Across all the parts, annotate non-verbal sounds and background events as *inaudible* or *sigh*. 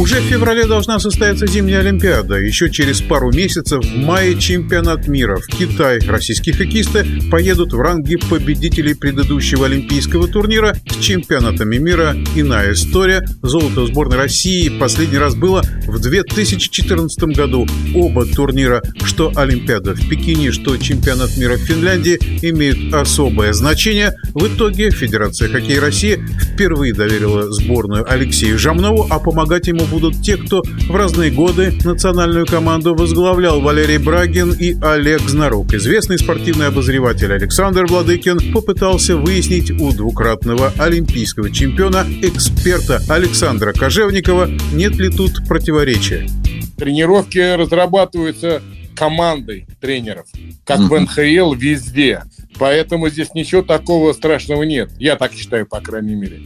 Уже в феврале должна состояться зимняя Олимпиада. Еще через пару месяцев в мае чемпионат мира. В Китай российские хоккеисты поедут в ранге победителей предыдущего олимпийского турнира с чемпионатами мира. Иная история. Золото сборной России последний раз было в 2014 году. Оба турнира, что Олимпиада в Пекине, что чемпионат мира в Финляндии, имеют особое значение. В итоге Федерация хоккея России впервые доверила сборную Алексею Жамнову, а помогать ему будут те, кто в разные годы национальную команду возглавлял Валерий Брагин и Олег Знарук. Известный спортивный обозреватель Александр Владыкин попытался выяснить у двукратного олимпийского чемпиона, эксперта Александра Кожевникова, нет ли тут противоречия. Тренировки разрабатываются командой тренеров, как в НХЛ везде. Поэтому здесь ничего такого страшного нет. Я так считаю, по крайней мере.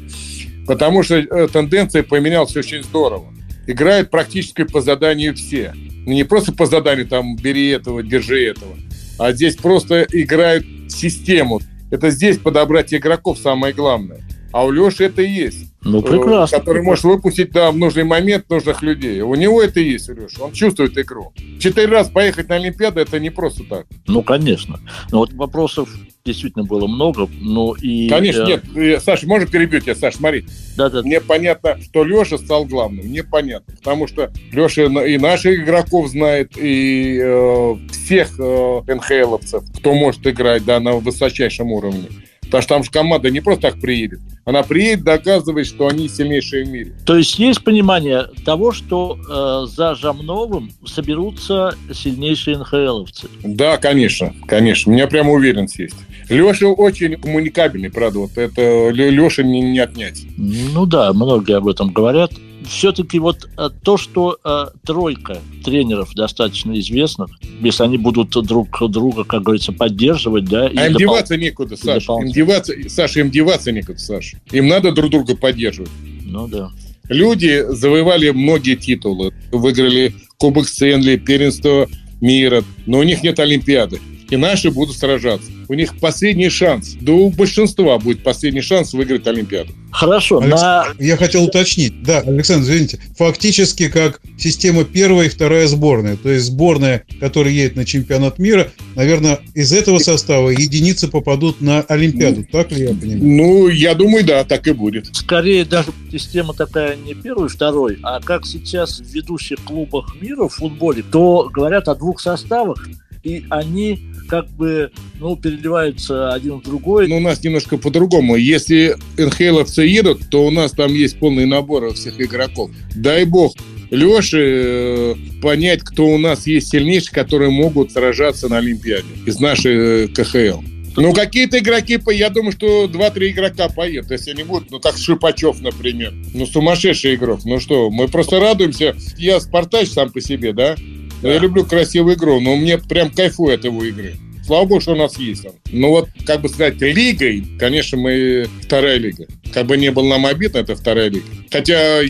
Потому что э, тенденция поменялась очень здорово. Играют практически по заданию все. Не просто по заданию, там, бери этого, держи этого. А здесь просто играют систему. Это здесь подобрать игроков самое главное. А у Леши это и есть. Ну, прекрасно. Который может выпустить да, в нужный момент нужных людей. У него это и есть, Леша. Он чувствует игру. Четыре раз поехать на Олимпиаду это не просто так. Ну, конечно. Но вот вопросов действительно было много. Ну, и, Конечно, нет. Э, Саша, можно перебью тебя, Саша, смотри. Да, да. Мне понятно, что Леша стал главным. Мне понятно. Потому что Леша и наших игроков знает, и э, всех э, НХЛовцев, кто может играть да, на высочайшем уровне. Потому что там же команда не просто так приедет. Она приедет, доказывает, что они сильнейшие в мире. То есть есть понимание того, что э, за Жамновым соберутся сильнейшие НХЛовцы? Да, конечно, конечно. У меня прямо уверенность есть. Леша очень коммуникабельный, правда. Вот это Леша не, не отнять. Ну да, многие об этом говорят все-таки вот э, то, что э, тройка тренеров достаточно известных, если они будут друг друга, как говорится, поддерживать, да. А им деваться некуда, Саша. Им деваться, Саша, им деваться некуда, Саша. Им надо друг друга поддерживать. Ну да. Люди завоевали многие титулы, выиграли Кубок Стэнли, первенство мира, но у них нет Олимпиады. И наши будут сражаться у них последний шанс. Да у большинства будет последний шанс выиграть Олимпиаду. Хорошо. Алекс... На... Я хотел уточнить. Да, Александр, извините. Фактически как система первая и вторая сборная. То есть сборная, которая едет на чемпионат мира, наверное, из этого состава единицы попадут на Олимпиаду. Ну, так ли я понимаю? Ну, я думаю, да, так и будет. Скорее даже система такая не первый, второй, а как сейчас в ведущих клубах мира в футболе, то говорят о двух составах, и они как бы, ну, переливаются один в другой. Ну, у нас немножко по-другому. Если НХЛовцы едут, то у нас там есть полный набор всех игроков. Дай бог Леше э, понять, кто у нас есть сильнейшие, которые могут сражаться на Олимпиаде из нашей э, КХЛ. Ну, какие-то игроки, я думаю, что 2-3 игрока поедут, если они будут, ну, как Шипачев, например. Ну, сумасшедший игрок. Ну что, мы просто радуемся. Я спартач сам по себе, да? Да. Я люблю красивую игру, но мне прям кайфует от его игры. Слава богу, что у нас есть он. Ну вот, как бы сказать, лигой, конечно, мы вторая лига. Как бы не было нам обидно, это вторая лига. Хотя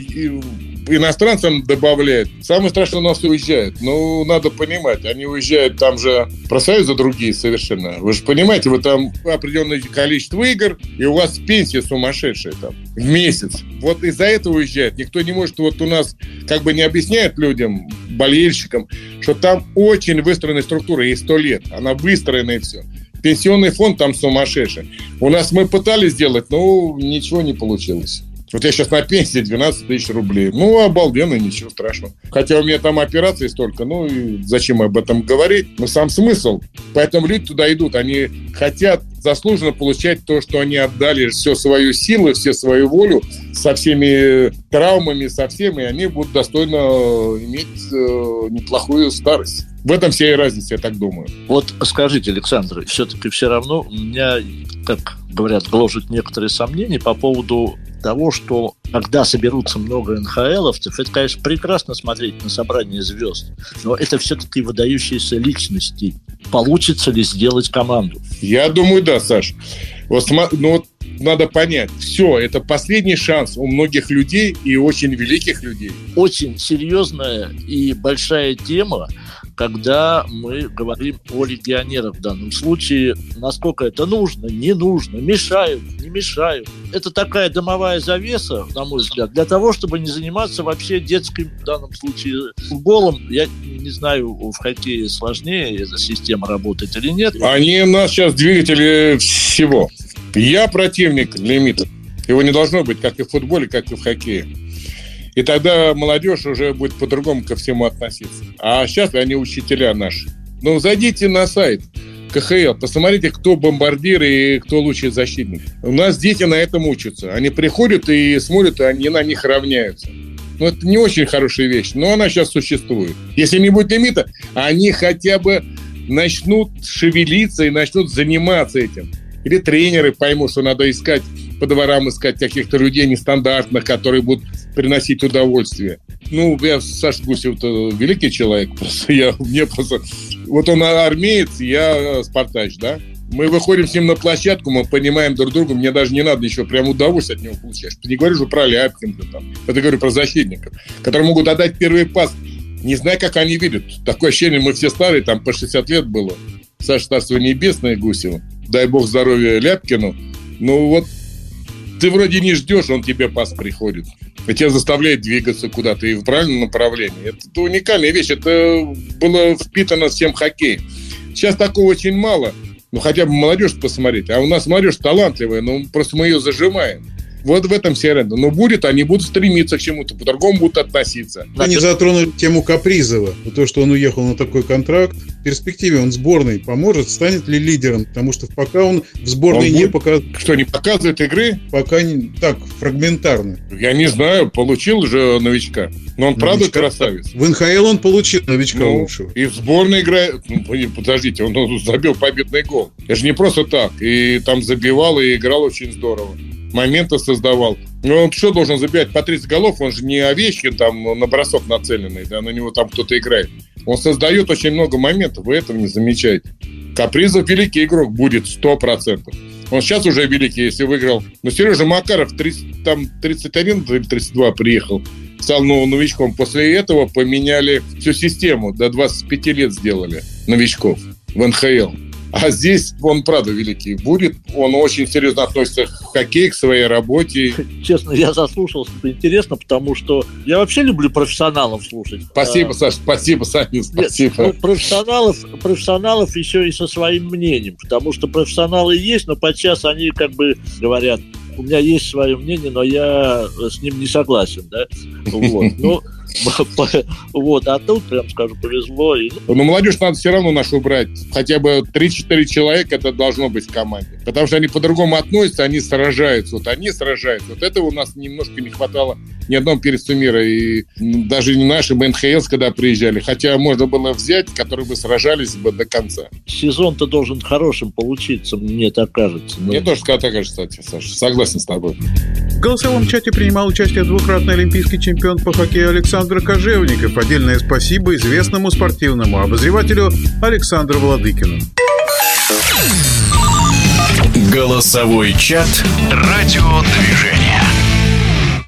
иностранцам добавляют. Самое страшное, у нас уезжают. Ну, надо понимать, они уезжают, там же профсоюзы другие совершенно. Вы же понимаете, вы там определенное количество игр, и у вас пенсия сумасшедшая там в месяц. Вот из-за этого уезжают. Никто не может, вот у нас как бы не объясняет людям, болельщикам, что там очень выстроенная структура, ей сто лет. Она выстроена и все. Пенсионный фонд там сумасшедший. У нас мы пытались сделать, но ничего не получилось. Вот я сейчас на пенсии 12 тысяч рублей. Ну, обалденно, ничего страшного. Хотя у меня там операции столько, ну, и зачем об этом говорить? Но сам смысл. Поэтому люди туда идут. Они хотят заслуженно получать то, что они отдали всю свою силу, все свою волю со всеми травмами, со всеми, и они будут достойно иметь э, неплохую старость. В этом вся и разница, я так думаю. Вот скажите, Александр, все-таки все равно у меня, как говорят, гложет некоторые сомнения по поводу того, что когда соберутся много НХЛовцев, это, конечно, прекрасно смотреть на собрание звезд, но это все-таки выдающиеся личности. Получится ли сделать команду? Я думаю, да, Саш. Вот, ну, вот надо понять, все, это последний шанс у многих людей и очень великих людей. Очень серьезная и большая тема, когда мы говорим о легионерах в данном случае, насколько это нужно, не нужно, мешают, не мешают. Это такая домовая завеса, на мой взгляд, для того, чтобы не заниматься вообще детским, в данном случае, футболом. Я не знаю, в хоккее сложнее эта система работает или нет. Они у нас сейчас двигатели всего. Я противник лимита. Его не должно быть как и в футболе, как и в хоккее. И тогда молодежь уже будет по-другому ко всему относиться. А сейчас они учителя наши. Ну, зайдите на сайт КХЛ, посмотрите, кто бомбардир и кто лучший защитник. У нас дети на этом учатся. Они приходят и смотрят, и они на них равняются. Ну, это не очень хорошая вещь, но она сейчас существует. Если не будет лимита, они хотя бы начнут шевелиться и начнут заниматься этим. Или тренеры поймут, что надо искать по дворам искать каких-то людей нестандартных, которые будут приносить удовольствие. Ну, я Саша Гусев великий человек, *laughs* просто я мне просто... Вот он армеец, я спартач, да? Мы выходим с ним на площадку, мы понимаем друг друга, мне даже не надо ничего, прям удовольствие от него получаешь. Ты не говоришь уже про Ляпкина, там, это говорю про защитников, которые могут отдать первый пас. Не знаю, как они видят. Такое ощущение, мы все старые, там по 60 лет было. Саша Царство Небесное Гусева. Дай бог здоровья Ляпкину. Ну вот ты вроде не ждешь, он тебе пас приходит. И тебя заставляет двигаться куда-то и в правильном направлении. Это, это уникальная вещь. Это было впитано всем хоккей. Сейчас такого очень мало. Ну, хотя бы молодежь посмотреть. А у нас молодежь талантливая, но просто мы ее зажимаем. Вот в этом вся аренда. Но будет, они будут стремиться к чему-то, по-другому будут относиться. Они затронули тему Капризова. То, что он уехал на такой контракт. В перспективе он сборной поможет, станет ли лидером? Потому что пока он в сборной он не показывает... Что, не показывает игры? Пока не... Так, фрагментарно. Я не знаю, получил же новичка. Но он новичка. правда красавец. В НХЛ он получил новичка ну, лучшего. И в сборной играет... Ну, подождите, он, он *laughs* забил победный гол. Это же не просто так. И там забивал, и играл очень здорово моменты создавал. Ну, он что должен забивать по 30 голов? Он же не Овечкин там на бросок нацеленный, да, на него там кто-то играет. Он создает очень много моментов, вы этого не замечаете. Капризов великий игрок будет 100%. Он сейчас уже великий, если выиграл. Но Сережа Макаров 30, там 31 или 32 приехал, стал новым новичком. После этого поменяли всю систему. До 25 лет сделали новичков в НХЛ. А здесь он, правда, великий будет. Он очень серьезно относится к хоккею, к своей работе. Честно, я заслушался. Это интересно, потому что я вообще люблю профессионалов слушать. Спасибо, а, Саша, спасибо, Саня, спасибо. Нет, ну, профессионалов, профессионалов еще и со своим мнением, потому что профессионалы есть, но подчас они как бы говорят, у меня есть свое мнение, но я с ним не согласен, да, вот. Ну, *laughs* вот, а тут, прям скажу, повезло. И... Ну, молодежь надо все равно нашу брать. Хотя бы 3-4 человека это должно быть в команде. Потому что они по-другому относятся, они сражаются. Вот они сражаются. Вот этого у нас немножко не хватало ни одном перцу мира. И даже не наши НХЛ, когда приезжали. Хотя можно было взять, которые бы сражались бы до конца. Сезон-то должен хорошим получиться, мне так кажется. Мне тоже так кажется, кстати, Саша. Согласен с тобой. В голосовом чате принимал участие двукратный олимпийский чемпион по хоккею Александр Кожевников. Отдельное спасибо известному спортивному обозревателю Александру Владыкину. Голосовой чат «Радиодвижение».